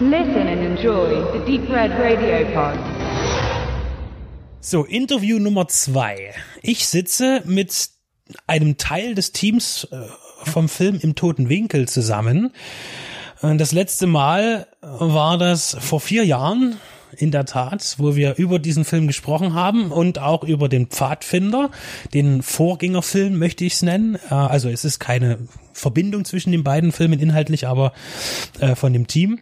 Listen and enjoy the Deep Red Radio Pod. So, Interview Nummer zwei. Ich sitze mit einem Teil des Teams äh, vom Film im Toten Winkel zusammen. Das letzte Mal war das vor vier Jahren, in der Tat, wo wir über diesen Film gesprochen haben und auch über den Pfadfinder, den Vorgängerfilm möchte ich es nennen. Äh, Also es ist keine Verbindung zwischen den beiden Filmen inhaltlich, aber äh, von dem Team.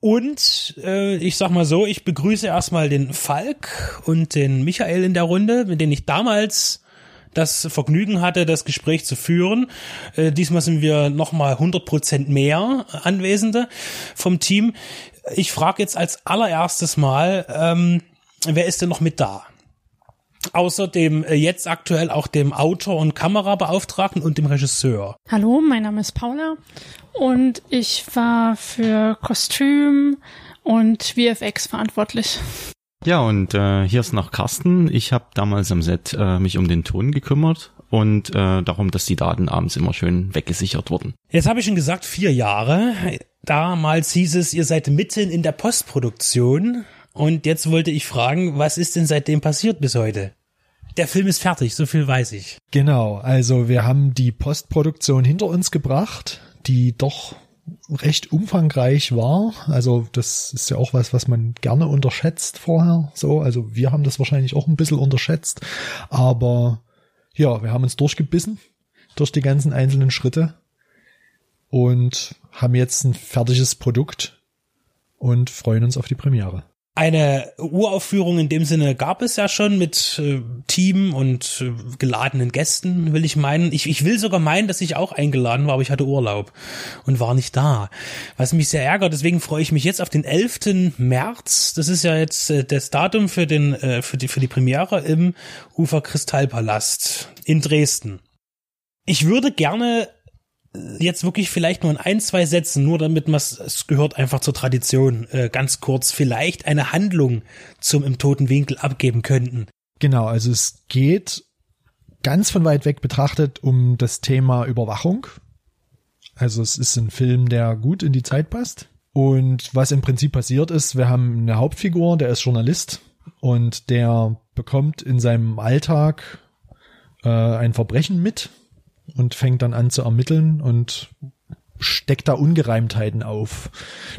Und äh, ich sag mal so, ich begrüße erstmal den Falk und den Michael in der Runde, mit denen ich damals das Vergnügen hatte, das Gespräch zu führen. Äh, diesmal sind wir nochmal 100% mehr Anwesende vom Team. Ich frage jetzt als allererstes mal, ähm, wer ist denn noch mit da? Außerdem äh, jetzt aktuell auch dem Autor und Kamerabeauftragten und dem Regisseur. Hallo, mein Name ist Paula und ich war für Kostüm und VFX verantwortlich. Ja, und äh, hier ist noch Carsten. Ich habe damals am Set äh, mich um den Ton gekümmert und äh, darum, dass die Daten abends immer schön weggesichert wurden. Jetzt habe ich schon gesagt, vier Jahre. Damals hieß es, ihr seid mitten in der Postproduktion. Und jetzt wollte ich fragen, was ist denn seitdem passiert bis heute? Der Film ist fertig, so viel weiß ich. Genau, also wir haben die Postproduktion hinter uns gebracht, die doch recht umfangreich war. Also das ist ja auch was, was man gerne unterschätzt vorher. So, also wir haben das wahrscheinlich auch ein bisschen unterschätzt, aber ja, wir haben uns durchgebissen durch die ganzen einzelnen Schritte und haben jetzt ein fertiges Produkt und freuen uns auf die Premiere. Eine Uraufführung in dem Sinne gab es ja schon mit äh, Team und äh, geladenen Gästen, will ich meinen. Ich, ich will sogar meinen, dass ich auch eingeladen war, aber ich hatte Urlaub und war nicht da. Was mich sehr ärgert, deswegen freue ich mich jetzt auf den 11. März. Das ist ja jetzt äh, das Datum für, den, äh, für, die, für die Premiere im Ufer Kristallpalast in Dresden. Ich würde gerne jetzt wirklich vielleicht nur in ein, zwei Sätzen, nur damit man es gehört einfach zur Tradition, äh, ganz kurz vielleicht eine Handlung zum im toten Winkel abgeben könnten. Genau, also es geht ganz von weit weg betrachtet um das Thema Überwachung. Also es ist ein Film, der gut in die Zeit passt. Und was im Prinzip passiert ist, wir haben eine Hauptfigur, der ist Journalist und der bekommt in seinem Alltag äh, ein Verbrechen mit und fängt dann an zu ermitteln und steckt da Ungereimtheiten auf,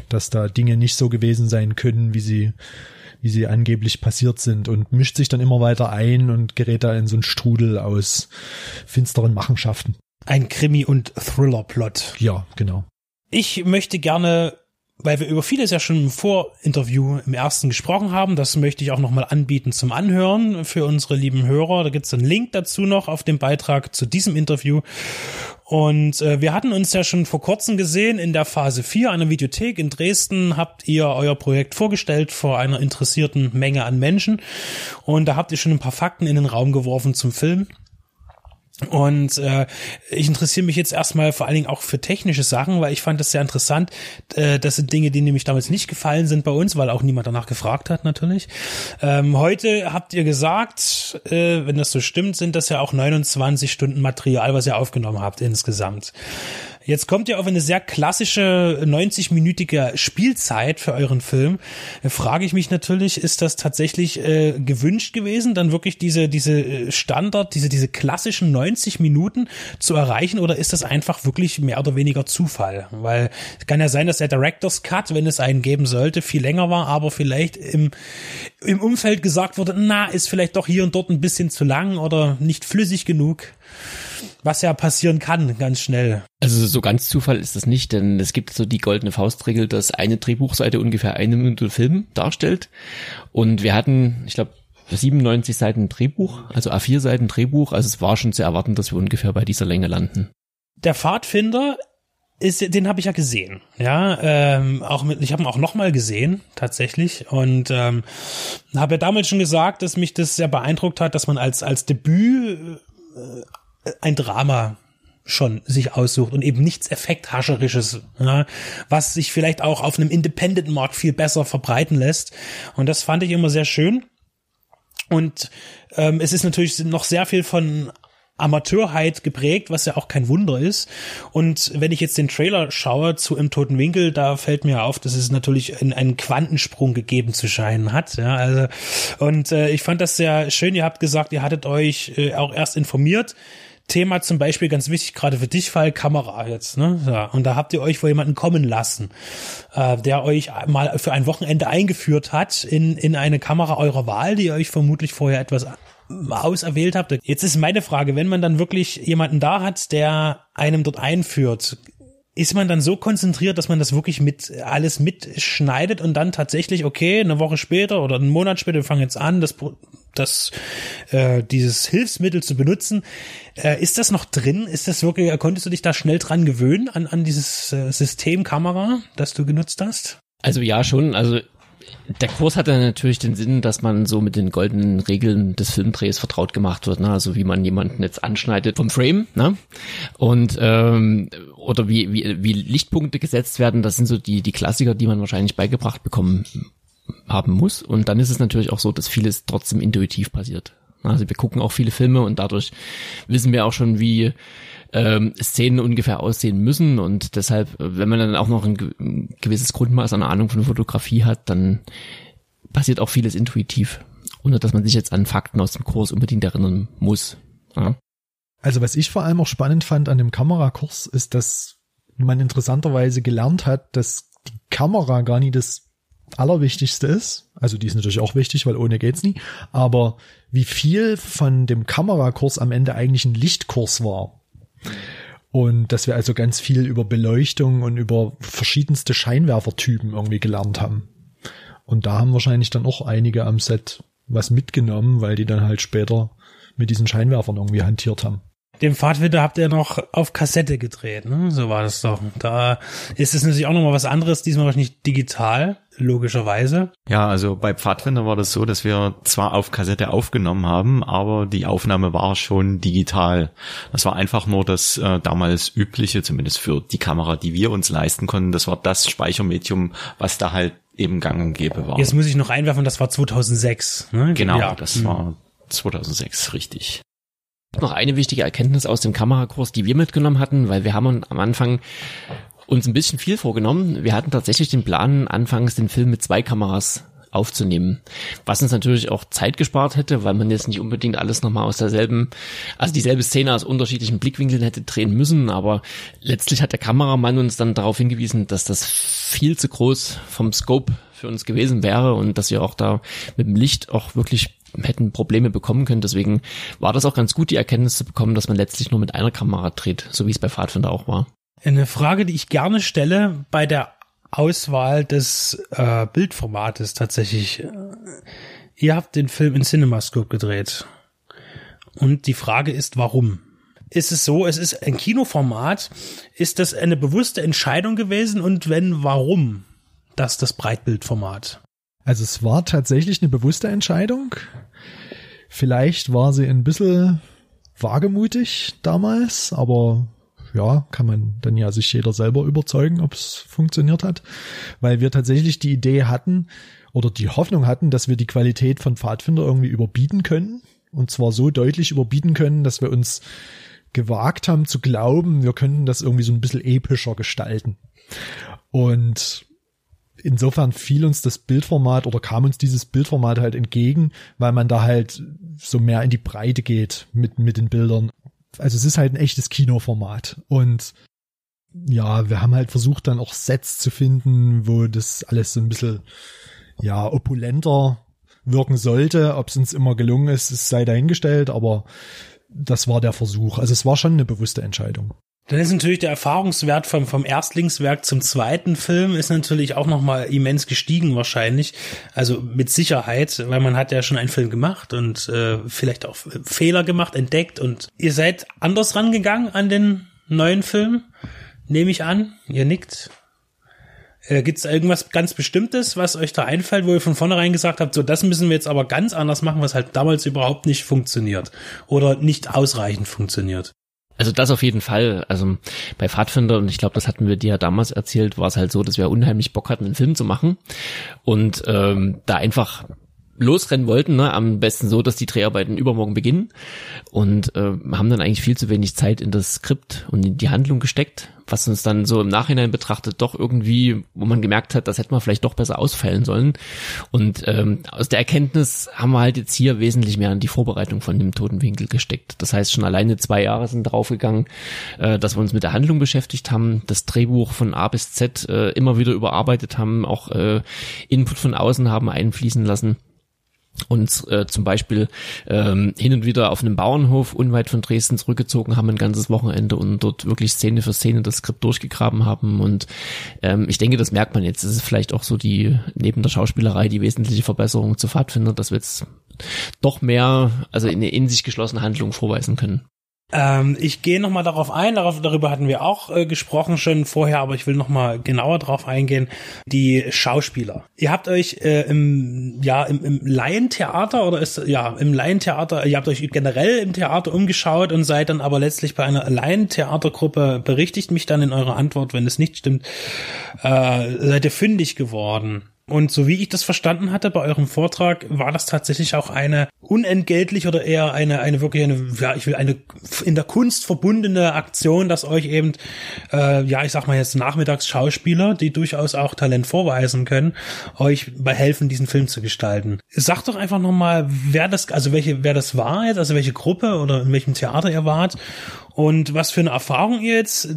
dass da Dinge nicht so gewesen sein können, wie sie wie sie angeblich passiert sind und mischt sich dann immer weiter ein und gerät da in so einen Strudel aus finsteren Machenschaften. Ein Krimi- und Thriller-Plot. Ja, genau. Ich möchte gerne, weil wir über vieles ja schon im Vorinterview im ersten gesprochen haben, das möchte ich auch nochmal anbieten zum Anhören für unsere lieben Hörer. Da gibt's einen Link dazu noch auf dem Beitrag zu diesem Interview. Und äh, wir hatten uns ja schon vor kurzem gesehen in der Phase 4 einer Videothek in Dresden. Habt ihr euer Projekt vorgestellt vor einer interessierten Menge an Menschen. Und da habt ihr schon ein paar Fakten in den Raum geworfen zum Film. Und äh, ich interessiere mich jetzt erstmal vor allen Dingen auch für technische Sachen, weil ich fand das sehr interessant. Äh, das sind Dinge, die nämlich damals nicht gefallen sind bei uns, weil auch niemand danach gefragt hat natürlich. Ähm, heute habt ihr gesagt, äh, wenn das so stimmt, sind das ja auch 29 Stunden Material, was ihr aufgenommen habt insgesamt. Jetzt kommt ihr auf eine sehr klassische 90-minütige Spielzeit für euren Film. Da frage ich mich natürlich, ist das tatsächlich äh, gewünscht gewesen, dann wirklich diese diese äh, Standard, diese diese klassischen 90 Minuten zu erreichen, oder ist das einfach wirklich mehr oder weniger Zufall? Weil es kann ja sein, dass der Director's Cut, wenn es einen geben sollte, viel länger war, aber vielleicht im im Umfeld gesagt wurde, na, ist vielleicht doch hier und dort ein bisschen zu lang oder nicht flüssig genug was ja passieren kann, ganz schnell. Also so ganz Zufall ist das nicht, denn es gibt so die goldene Faustregel, dass eine Drehbuchseite ungefähr eine Minute Film darstellt. Und wir hatten, ich glaube, 97 Seiten Drehbuch, also A4 Seiten Drehbuch. Also es war schon zu erwarten, dass wir ungefähr bei dieser Länge landen. Der Pfadfinder ist, den habe ich ja gesehen, ja, ähm, auch mit, ich habe ihn auch noch mal gesehen tatsächlich und ähm, habe ja damals schon gesagt, dass mich das sehr beeindruckt hat, dass man als als Debüt äh, ein Drama schon sich aussucht und eben nichts Effekthascherisches, ja, was sich vielleicht auch auf einem Independent-Markt viel besser verbreiten lässt. Und das fand ich immer sehr schön. Und ähm, es ist natürlich noch sehr viel von Amateurheit geprägt, was ja auch kein Wunder ist. Und wenn ich jetzt den Trailer schaue zu Im Toten Winkel, da fällt mir auf, dass es natürlich einen, Quantensprung gegeben zu scheinen hat. Ja, also, und äh, ich fand das sehr schön. Ihr habt gesagt, ihr hattet euch äh, auch erst informiert. Thema zum Beispiel ganz wichtig, gerade für dich, Fall Kamera jetzt, ne? Ja, und da habt ihr euch wohl jemanden kommen lassen, äh, der euch mal für ein Wochenende eingeführt hat in, in eine Kamera eurer Wahl, die ihr euch vermutlich vorher etwas auserwählt habt. Jetzt ist meine Frage, wenn man dann wirklich jemanden da hat, der einem dort einführt, ist man dann so konzentriert, dass man das wirklich mit alles mitschneidet und dann tatsächlich, okay, eine Woche später oder einen Monat später, wir fangen jetzt an, das, das äh, dieses Hilfsmittel zu benutzen. Äh, ist das noch drin? Ist das wirklich, konntest du dich da schnell dran gewöhnen an, an dieses äh, System Kamera, das du genutzt hast? Also ja, schon. Also der Kurs hatte natürlich den Sinn, dass man so mit den goldenen Regeln des Filmdrehs vertraut gemacht wird, ne? also wie man jemanden jetzt anschneidet vom Frame, ne? Und ähm, oder wie, wie, wie Lichtpunkte gesetzt werden, das sind so die, die Klassiker, die man wahrscheinlich beigebracht bekommen haben muss. Und dann ist es natürlich auch so, dass vieles trotzdem intuitiv passiert. Also wir gucken auch viele Filme und dadurch wissen wir auch schon, wie ähm, Szenen ungefähr aussehen müssen und deshalb, wenn man dann auch noch ein, gewisses Grundmaß an Ahnung von Fotografie hat, dann passiert auch vieles intuitiv, ohne dass man sich jetzt an Fakten aus dem Kurs unbedingt erinnern muss. Ja. Also was ich vor allem auch spannend fand an dem Kamerakurs, ist, dass man interessanterweise gelernt hat, dass die Kamera gar nicht das Allerwichtigste ist. Also die ist natürlich auch wichtig, weil ohne geht's nie. Aber wie viel von dem Kamerakurs am Ende eigentlich ein Lichtkurs war. Und dass wir also ganz viel über Beleuchtung und über verschiedenste Scheinwerfertypen irgendwie gelernt haben. Und da haben wahrscheinlich dann auch einige am Set was mitgenommen, weil die dann halt später mit diesen Scheinwerfern irgendwie hantiert haben. Den Pfadfinder habt ihr noch auf Kassette gedreht, ne? So war das doch. Da ist es natürlich auch nochmal was anderes, diesmal wahrscheinlich nicht digital, logischerweise. Ja, also bei Pfadfinder war das so, dass wir zwar auf Kassette aufgenommen haben, aber die Aufnahme war schon digital. Das war einfach nur das äh, damals übliche, zumindest für die Kamera, die wir uns leisten konnten. Das war das Speichermedium, was da halt eben gang und gäbe war. Jetzt muss ich noch einwerfen, das war 2006. Ne? Genau, Ja. das war 2006, richtig. Noch eine wichtige Erkenntnis aus dem Kamerakurs, die wir mitgenommen hatten, weil wir haben am Anfang uns ein bisschen viel vorgenommen. Wir hatten tatsächlich den Plan, anfangs den Film mit zwei Kameras aufzunehmen, was uns natürlich auch Zeit gespart hätte, weil man jetzt nicht unbedingt alles nochmal aus derselben, also dieselbe Szene aus unterschiedlichen Blickwinkeln hätte drehen müssen, aber letztlich hat der Kameramann uns dann darauf hingewiesen, dass das viel zu groß vom Scope für uns gewesen wäre und dass wir auch da mit dem Licht auch wirklich hätten Probleme bekommen können. Deswegen war das auch ganz gut, die Erkenntnis zu bekommen, dass man letztlich nur mit einer Kamera dreht, so wie es bei Pfadfinder auch war. Eine Frage, die ich gerne stelle bei der Auswahl des äh, Bildformates tatsächlich. Äh, Ihr habt den Film in CinemaScope gedreht. Und die Frage ist, warum? Ist es so, es ist ein Kinoformat, ist das eine bewusste Entscheidung gewesen und wenn, warum das das Breitbildformat? Also es war tatsächlich eine bewusste Entscheidung. Vielleicht war sie ein bisschen wagemutig damals, aber ja, kann man dann ja sich jeder selber überzeugen, ob es funktioniert hat, weil wir tatsächlich die Idee hatten oder die Hoffnung hatten, dass wir die Qualität von Pfadfinder irgendwie überbieten können und zwar so deutlich überbieten können, dass wir uns gewagt haben zu glauben, wir könnten das irgendwie so ein bisschen epischer gestalten. Und insofern fiel uns das Bildformat oder kam uns dieses Bildformat halt entgegen, weil man da halt so mehr in die Breite geht mit, mit den Bildern. Also es ist halt ein echtes Kinoformat und ja, wir haben halt versucht dann auch Sets zu finden, wo das alles so ein bisschen, ja, opulenter wirken sollte. Ob es uns immer gelungen ist, es sei dahingestellt, aber das war der Versuch. Also es war schon eine bewusste Entscheidung. Dann ist natürlich der Erfahrungswert vom, vom Erstlingswerk zum zweiten Film ist natürlich auch nochmal immens gestiegen wahrscheinlich. Also mit Sicherheit, weil man hat ja schon einen Film gemacht und äh, vielleicht auch Fehler gemacht, entdeckt und ihr seid anders rangegangen an den neuen Film, nehme ich an. Ihr nickt. Äh, Gibt es irgendwas ganz Bestimmtes, was euch da einfällt, wo ihr von vornherein gesagt habt, so das müssen wir jetzt aber ganz anders machen, was halt damals überhaupt nicht funktioniert oder nicht ausreichend funktioniert? Also das auf jeden Fall. Also bei Pfadfinder, und ich glaube, das hatten wir dir ja damals erzählt, war es halt so, dass wir unheimlich Bock hatten, einen Film zu machen. Und ähm, da einfach losrennen wollten, ne, am besten so, dass die Dreharbeiten übermorgen beginnen und äh, haben dann eigentlich viel zu wenig Zeit in das Skript und in die Handlung gesteckt, was uns dann so im Nachhinein betrachtet doch irgendwie, wo man gemerkt hat, das hätte man vielleicht doch besser ausfallen sollen. Und ähm, aus der Erkenntnis haben wir halt jetzt hier wesentlich mehr an die Vorbereitung von dem Totenwinkel gesteckt. Das heißt, schon alleine zwei Jahre sind draufgegangen, äh, dass wir uns mit der Handlung beschäftigt haben, das Drehbuch von A bis Z äh, immer wieder überarbeitet haben, auch äh, Input von außen haben einfließen lassen uns äh, zum Beispiel ähm, hin und wieder auf einem Bauernhof unweit von Dresden zurückgezogen haben ein ganzes Wochenende und dort wirklich Szene für Szene das Skript durchgegraben haben und ähm, ich denke, das merkt man jetzt. Das ist vielleicht auch so die neben der Schauspielerei die wesentliche Verbesserung zu Pfadfinder, dass wir jetzt doch mehr, also in eine in sich geschlossene Handlung vorweisen können. Ähm, ich gehe nochmal darauf ein, darauf, darüber hatten wir auch äh, gesprochen schon vorher, aber ich will nochmal genauer drauf eingehen. Die Schauspieler. Ihr habt euch äh, im, ja, im, im Laientheater oder ist, ja, im Laientheater, ihr habt euch generell im Theater umgeschaut und seid dann aber letztlich bei einer Laientheatergruppe, berichtigt mich dann in eurer Antwort, wenn es nicht stimmt, äh, seid ihr fündig geworden. Und so wie ich das verstanden hatte bei eurem Vortrag, war das tatsächlich auch eine unentgeltlich oder eher eine, eine wirklich eine, ja, ich will eine in der Kunst verbundene Aktion, dass euch eben, äh, ja, ich sag mal jetzt Nachmittagsschauspieler, die durchaus auch Talent vorweisen können, euch bei helfen, diesen Film zu gestalten. Sagt doch einfach nochmal, wer das, also welche, wer das war jetzt, also welche Gruppe oder in welchem Theater ihr wart und was für eine Erfahrung ihr jetzt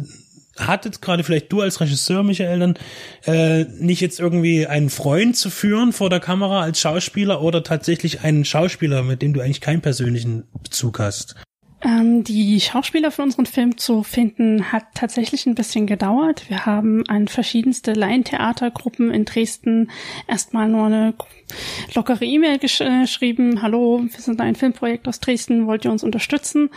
hattet, gerade vielleicht du als Regisseur, Michael, dann äh, nicht jetzt irgendwie einen Freund zu führen vor der Kamera als Schauspieler oder tatsächlich einen Schauspieler, mit dem du eigentlich keinen persönlichen Bezug hast? Ähm, die Schauspieler für unseren Film zu finden hat tatsächlich ein bisschen gedauert. Wir haben an verschiedenste Laientheatergruppen in Dresden erstmal nur eine lockere E-Mail gesch äh, geschrieben. Hallo, wir sind ein Filmprojekt aus Dresden, wollt ihr uns unterstützen?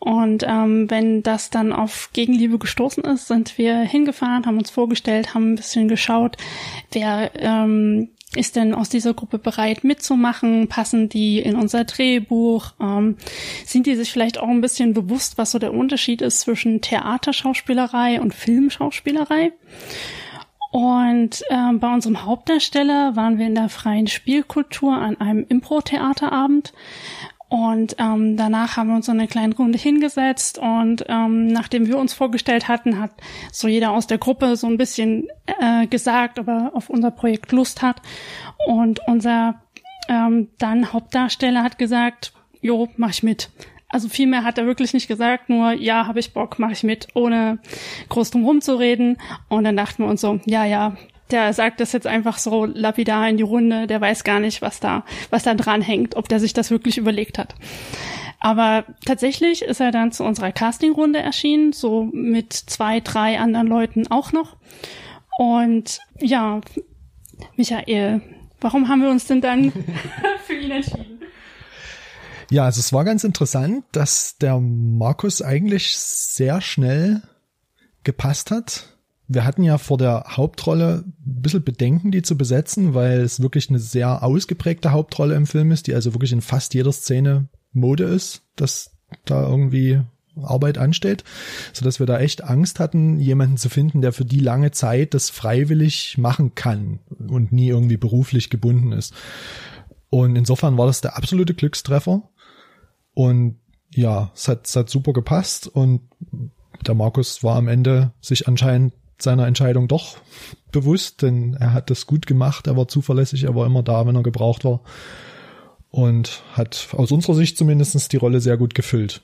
Und ähm, wenn das dann auf Gegenliebe gestoßen ist, sind wir hingefahren, haben uns vorgestellt, haben ein bisschen geschaut, wer ähm, ist denn aus dieser Gruppe bereit mitzumachen? Passen die in unser Drehbuch? Ähm, sind die sich vielleicht auch ein bisschen bewusst, was so der Unterschied ist zwischen Theaterschauspielerei und Filmschauspielerei? Und äh, bei unserem Hauptdarsteller waren wir in der freien Spielkultur an einem Impro-Theaterabend. Und ähm, danach haben wir uns so eine kleine Runde hingesetzt und ähm, nachdem wir uns vorgestellt hatten, hat so jeder aus der Gruppe so ein bisschen äh, gesagt, ob er auf unser Projekt Lust hat. Und unser ähm, dann Hauptdarsteller hat gesagt, jo, mach ich mit. Also viel mehr hat er wirklich nicht gesagt, nur ja, habe ich Bock, mache ich mit, ohne groß drum rumzureden. Und dann dachten wir uns so, ja, ja, der sagt das jetzt einfach so lapidar in die Runde, der weiß gar nicht, was da, was da dran hängt, ob der sich das wirklich überlegt hat. Aber tatsächlich ist er dann zu unserer Castingrunde erschienen, so mit zwei, drei anderen Leuten auch noch. Und ja, Michael, warum haben wir uns denn dann für ihn entschieden? Ja, also es war ganz interessant, dass der Markus eigentlich sehr schnell gepasst hat wir hatten ja vor der Hauptrolle ein bisschen Bedenken, die zu besetzen, weil es wirklich eine sehr ausgeprägte Hauptrolle im Film ist, die also wirklich in fast jeder Szene Mode ist, dass da irgendwie Arbeit ansteht, so dass wir da echt Angst hatten, jemanden zu finden, der für die lange Zeit das freiwillig machen kann und nie irgendwie beruflich gebunden ist. Und insofern war das der absolute Glückstreffer. Und ja, es hat, es hat super gepasst und der Markus war am Ende sich anscheinend seiner Entscheidung doch bewusst, denn er hat das gut gemacht, er war zuverlässig, er war immer da, wenn er gebraucht war und hat aus unserer Sicht zumindestens die Rolle sehr gut gefüllt.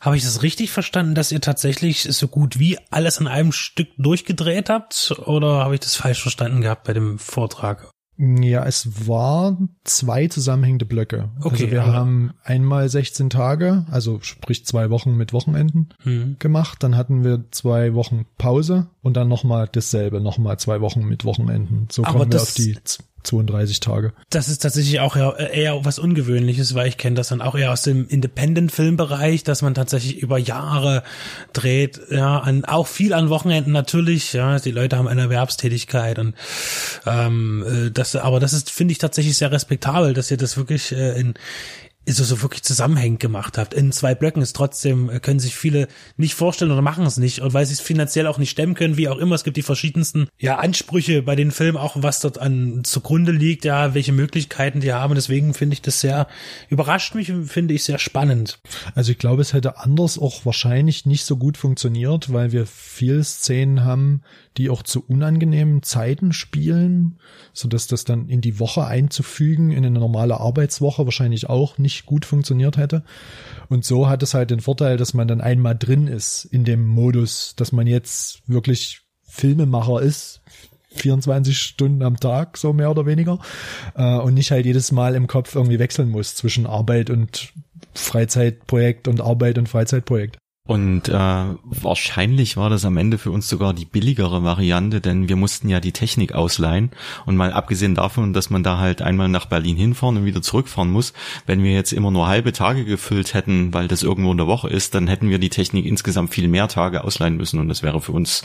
Habe ich das richtig verstanden, dass ihr tatsächlich so gut wie alles in einem Stück durchgedreht habt? Oder habe ich das falsch verstanden gehabt bei dem Vortrag? Ja, es waren zwei zusammenhängende Blöcke. Okay, also wir haben einmal 16 Tage, also sprich zwei Wochen mit Wochenenden hm. gemacht. Dann hatten wir zwei Wochen Pause und dann nochmal dasselbe, nochmal zwei Wochen mit Wochenenden. So Aber kommen wir das- auf die 32 Tage. Das ist tatsächlich auch eher, eher was Ungewöhnliches, weil ich kenne das dann auch eher aus dem Independent-Filmbereich, dass man tatsächlich über Jahre dreht, ja, an, auch viel an Wochenenden natürlich, ja, die Leute haben eine Erwerbstätigkeit und ähm, äh, das, aber das ist, finde ich tatsächlich sehr respektabel, dass ihr das wirklich äh, in so, so wirklich zusammenhängend gemacht habt. In zwei Blöcken ist trotzdem, äh, können sich viele nicht vorstellen oder machen es nicht. Und weil sie es finanziell auch nicht stemmen können, wie auch immer. Es gibt die verschiedensten, ja, Ansprüche bei den Filmen, auch was dort an zugrunde liegt, ja, welche Möglichkeiten die haben. Deswegen finde ich das sehr, überrascht mich, finde ich sehr spannend. Also ich glaube, es hätte anders auch wahrscheinlich nicht so gut funktioniert, weil wir viel Szenen haben, die auch zu unangenehmen Zeiten spielen, so dass das dann in die Woche einzufügen, in eine normale Arbeitswoche wahrscheinlich auch nicht gut funktioniert hätte. Und so hat es halt den Vorteil, dass man dann einmal drin ist in dem Modus, dass man jetzt wirklich Filmemacher ist, 24 Stunden am Tag, so mehr oder weniger, äh, und nicht halt jedes Mal im Kopf irgendwie wechseln muss zwischen Arbeit und Freizeitprojekt und Arbeit und Freizeitprojekt. Und äh, wahrscheinlich war das am Ende für uns sogar die billigere Variante, denn wir mussten ja die Technik ausleihen. Und mal abgesehen davon, dass man da halt einmal nach Berlin hinfahren und wieder zurückfahren muss, wenn wir jetzt immer nur halbe Tage gefüllt hätten, weil das irgendwo in der Woche ist, dann hätten wir die Technik insgesamt viel mehr Tage ausleihen müssen und das wäre für uns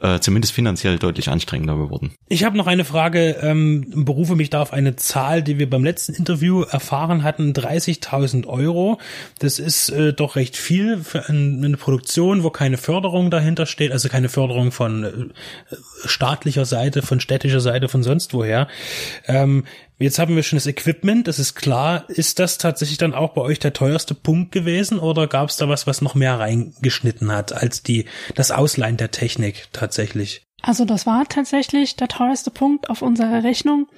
äh, zumindest finanziell deutlich anstrengender geworden. Ich habe noch eine Frage, ähm, berufe mich da auf eine Zahl, die wir beim letzten Interview erfahren hatten, 30.000 Euro. Das ist äh, doch recht viel für ein eine Produktion, wo keine Förderung dahinter steht, also keine Förderung von äh, staatlicher Seite, von städtischer Seite, von sonst woher. Ähm, jetzt haben wir schon das Equipment, das ist klar. Ist das tatsächlich dann auch bei euch der teuerste Punkt gewesen oder gab es da was, was noch mehr reingeschnitten hat als die das Ausleihen der Technik tatsächlich? Also das war tatsächlich der teuerste Punkt auf unserer Rechnung.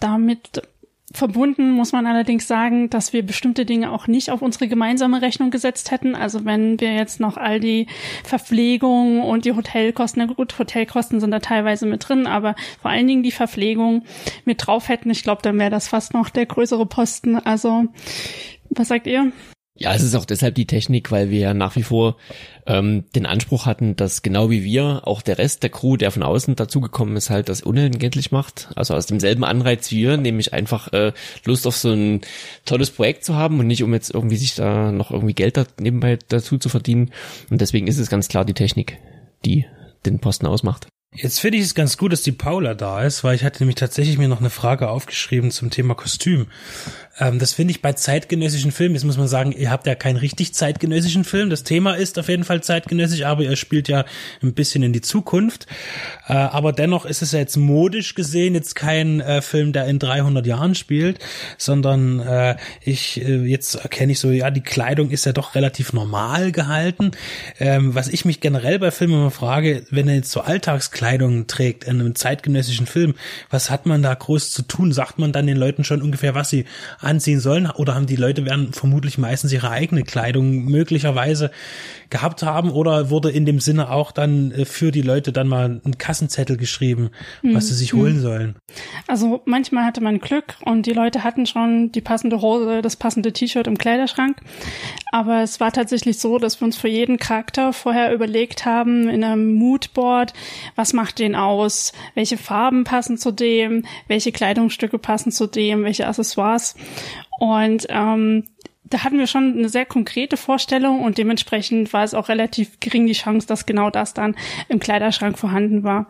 Damit Verbunden muss man allerdings sagen, dass wir bestimmte Dinge auch nicht auf unsere gemeinsame Rechnung gesetzt hätten. Also wenn wir jetzt noch all die Verpflegung und die Hotelkosten, na gut, Hotelkosten sind da teilweise mit drin, aber vor allen Dingen die Verpflegung mit drauf hätten, ich glaube, dann wäre das fast noch der größere Posten. Also was sagt ihr? Ja, es ist auch deshalb die Technik, weil wir ja nach wie vor ähm, den Anspruch hatten, dass genau wie wir auch der Rest der Crew, der von außen dazugekommen ist, halt das unentgeltlich macht. Also aus demselben Anreiz wie wir, nämlich einfach äh, Lust auf so ein tolles Projekt zu haben und nicht um jetzt irgendwie sich da noch irgendwie Geld da nebenbei dazu zu verdienen. Und deswegen ist es ganz klar die Technik, die den Posten ausmacht. Jetzt finde ich es ganz gut, dass die Paula da ist, weil ich hatte nämlich tatsächlich mir noch eine Frage aufgeschrieben zum Thema Kostüm. Ähm, das finde ich bei zeitgenössischen Filmen, jetzt muss man sagen, ihr habt ja keinen richtig zeitgenössischen Film. Das Thema ist auf jeden Fall zeitgenössisch, aber ihr spielt ja ein bisschen in die Zukunft. Äh, aber dennoch ist es ja jetzt modisch gesehen jetzt kein äh, Film, der in 300 Jahren spielt, sondern äh, ich äh, jetzt erkenne ich so, ja, die Kleidung ist ja doch relativ normal gehalten. Ähm, was ich mich generell bei Filmen immer frage, wenn er jetzt so Alltagskleidung trägt in einem zeitgenössischen Film, was hat man da groß zu tun? Sagt man dann den Leuten schon ungefähr, was sie anziehen sollen oder haben die Leute werden vermutlich meistens ihre eigene Kleidung möglicherweise gehabt haben oder wurde in dem Sinne auch dann äh, für die Leute dann mal ein Kassenzettel geschrieben, was sie sich holen sollen? Also manchmal hatte man Glück und die Leute hatten schon die passende Hose, das passende T-Shirt im Kleiderschrank. Aber es war tatsächlich so, dass wir uns für jeden Charakter vorher überlegt haben in einem Moodboard, was macht den aus, welche Farben passen zu dem, welche Kleidungsstücke passen zu dem, welche Accessoires. Und ähm, da hatten wir schon eine sehr konkrete Vorstellung und dementsprechend war es auch relativ gering die Chance, dass genau das dann im Kleiderschrank vorhanden war.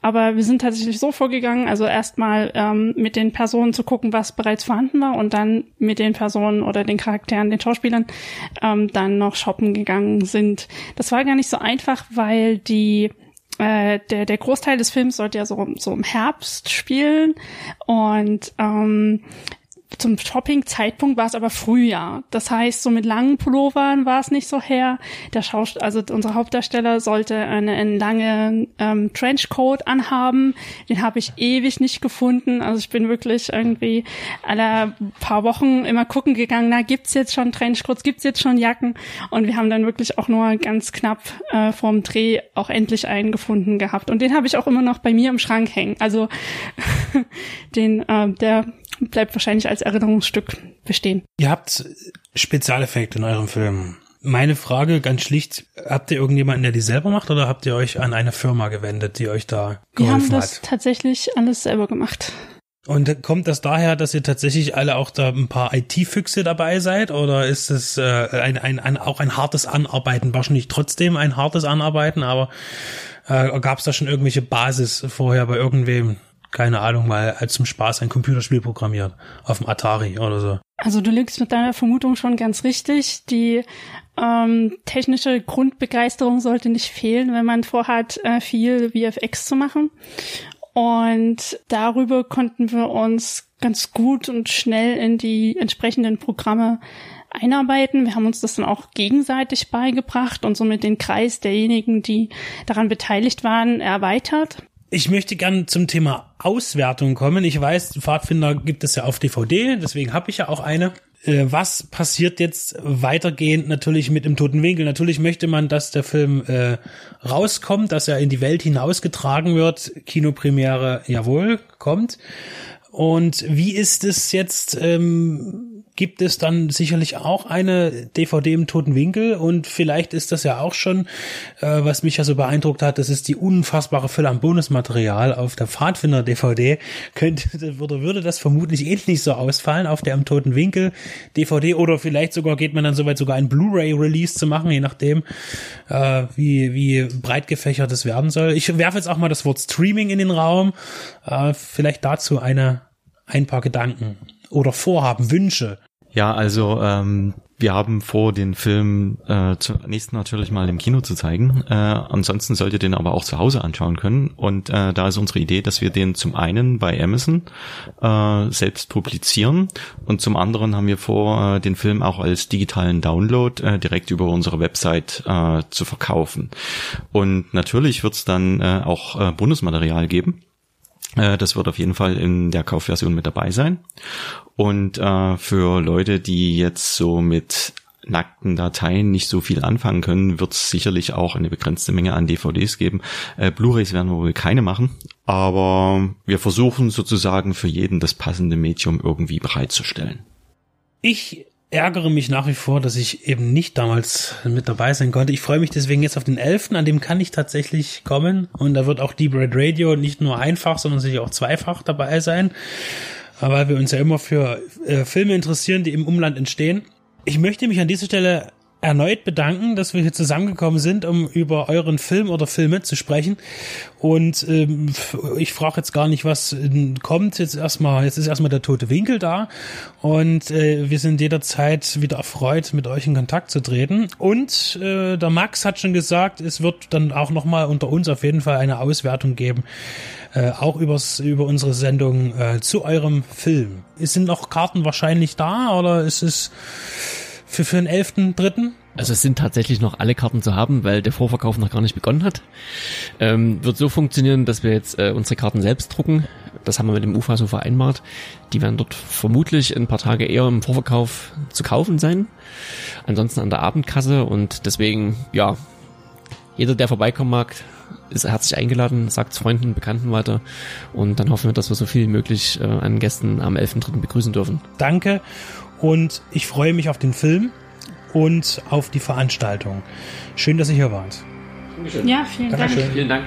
Aber wir sind tatsächlich so vorgegangen, also erstmal ähm, mit den Personen zu gucken, was bereits vorhanden war und dann mit den Personen oder den Charakteren, den Schauspielern ähm, dann noch shoppen gegangen sind. Das war gar nicht so einfach, weil die äh, der, der Großteil des Films sollte ja so, so im Herbst spielen. Und ähm, zum Shopping-Zeitpunkt war es aber Frühjahr. Das heißt, so mit langen Pullovern war es nicht so her. Der Schaust also unser Hauptdarsteller sollte einen, einen langen ähm, Trenchcoat anhaben. Den habe ich ewig nicht gefunden. Also ich bin wirklich irgendwie alle paar Wochen immer gucken gegangen, na, gibt's jetzt schon Trenchcoats, gibt's jetzt schon Jacken? Und wir haben dann wirklich auch nur ganz knapp äh, vorm Dreh auch endlich einen gefunden gehabt. Und den habe ich auch immer noch bei mir im Schrank hängen. Also den, äh, der bleibt wahrscheinlich als Erinnerungsstück bestehen. Ihr habt Spezialeffekte in eurem Film. Meine Frage ganz schlicht, habt ihr irgendjemanden, der die selber macht oder habt ihr euch an eine Firma gewendet, die euch da geholfen hat? Wir haben das hat? tatsächlich alles selber gemacht. Und kommt das daher, dass ihr tatsächlich alle auch da ein paar IT-Füchse dabei seid? Oder ist es äh, ein, ein, ein, auch ein hartes Anarbeiten? Wahrscheinlich trotzdem ein hartes Anarbeiten, aber äh, gab es da schon irgendwelche Basis vorher bei irgendwem? Keine Ahnung, mal als zum Spaß ein Computerspiel programmiert auf dem Atari oder so. Also du liegst mit deiner Vermutung schon ganz richtig. Die ähm, technische Grundbegeisterung sollte nicht fehlen, wenn man vorhat, äh, viel VFX zu machen. Und darüber konnten wir uns ganz gut und schnell in die entsprechenden Programme einarbeiten. Wir haben uns das dann auch gegenseitig beigebracht und somit den Kreis derjenigen, die daran beteiligt waren, erweitert. Ich möchte gern zum Thema Auswertung kommen. Ich weiß, Pfadfinder gibt es ja auf DVD, deswegen habe ich ja auch eine. Äh, was passiert jetzt weitergehend natürlich mit dem toten Winkel? Natürlich möchte man, dass der Film äh, rauskommt, dass er in die Welt hinausgetragen wird. Kinopremiere, jawohl, kommt. Und wie ist es jetzt? Ähm, gibt es dann sicherlich auch eine DVD im toten Winkel und vielleicht ist das ja auch schon, äh, was mich ja so beeindruckt hat, das ist die unfassbare Fülle an Bonusmaterial auf der Pfadfinder DVD. Könnte, würde, würde das vermutlich ähnlich so ausfallen auf der im toten Winkel DVD oder vielleicht sogar geht man dann soweit sogar ein Blu-ray Release zu machen, je nachdem, äh, wie, wie breit gefächert es werden soll. Ich werfe jetzt auch mal das Wort Streaming in den Raum. Äh, vielleicht dazu eine, ein paar Gedanken oder Vorhaben, Wünsche? Ja, also ähm, wir haben vor, den Film äh, zunächst natürlich mal im Kino zu zeigen. Äh, ansonsten solltet ihr den aber auch zu Hause anschauen können. Und äh, da ist unsere Idee, dass wir den zum einen bei Amazon äh, selbst publizieren und zum anderen haben wir vor, äh, den Film auch als digitalen Download äh, direkt über unsere Website äh, zu verkaufen. Und natürlich wird es dann äh, auch äh, Bonusmaterial geben das wird auf jeden Fall in der Kaufversion mit dabei sein. Und äh, für Leute, die jetzt so mit nackten Dateien nicht so viel anfangen können, wird es sicherlich auch eine begrenzte Menge an DVDs geben. Äh, Blu-rays werden wir wohl keine machen, aber wir versuchen sozusagen für jeden das passende Medium irgendwie bereitzustellen. Ich ärgere mich nach wie vor, dass ich eben nicht damals mit dabei sein konnte. Ich freue mich deswegen jetzt auf den 11., an dem kann ich tatsächlich kommen. Und da wird auch Deep Red Radio nicht nur einfach, sondern sicher auch zweifach dabei sein. Weil wir uns ja immer für äh, Filme interessieren, die im Umland entstehen. Ich möchte mich an dieser Stelle erneut bedanken, dass wir hier zusammengekommen sind, um über euren Film oder Filme zu sprechen. Und ähm, ich frage jetzt gar nicht, was äh, kommt. Jetzt erstmal, jetzt ist erstmal der tote Winkel da. Und äh, wir sind jederzeit wieder erfreut, mit euch in Kontakt zu treten. Und äh, der Max hat schon gesagt, es wird dann auch nochmal unter uns auf jeden Fall eine Auswertung geben. Äh, auch übers, über unsere Sendung äh, zu eurem Film. Sind noch Karten wahrscheinlich da oder ist es für, für den 11.3.? Also es sind tatsächlich noch alle Karten zu haben, weil der Vorverkauf noch gar nicht begonnen hat. Ähm, wird so funktionieren, dass wir jetzt äh, unsere Karten selbst drucken. Das haben wir mit dem UFA so vereinbart. Die werden dort vermutlich ein paar Tage eher im Vorverkauf zu kaufen sein. Ansonsten an der Abendkasse und deswegen, ja, jeder, der vorbeikommen mag, ist herzlich eingeladen, sagt Freunden, Bekannten weiter und dann hoffen wir, dass wir so viel wie möglich äh, an Gästen am 11.3. begrüßen dürfen. Danke und ich freue mich auf den Film und auf die Veranstaltung. Schön, dass ihr hier wart. Ja, vielen Dankeschön. Dank. Vielen Dank.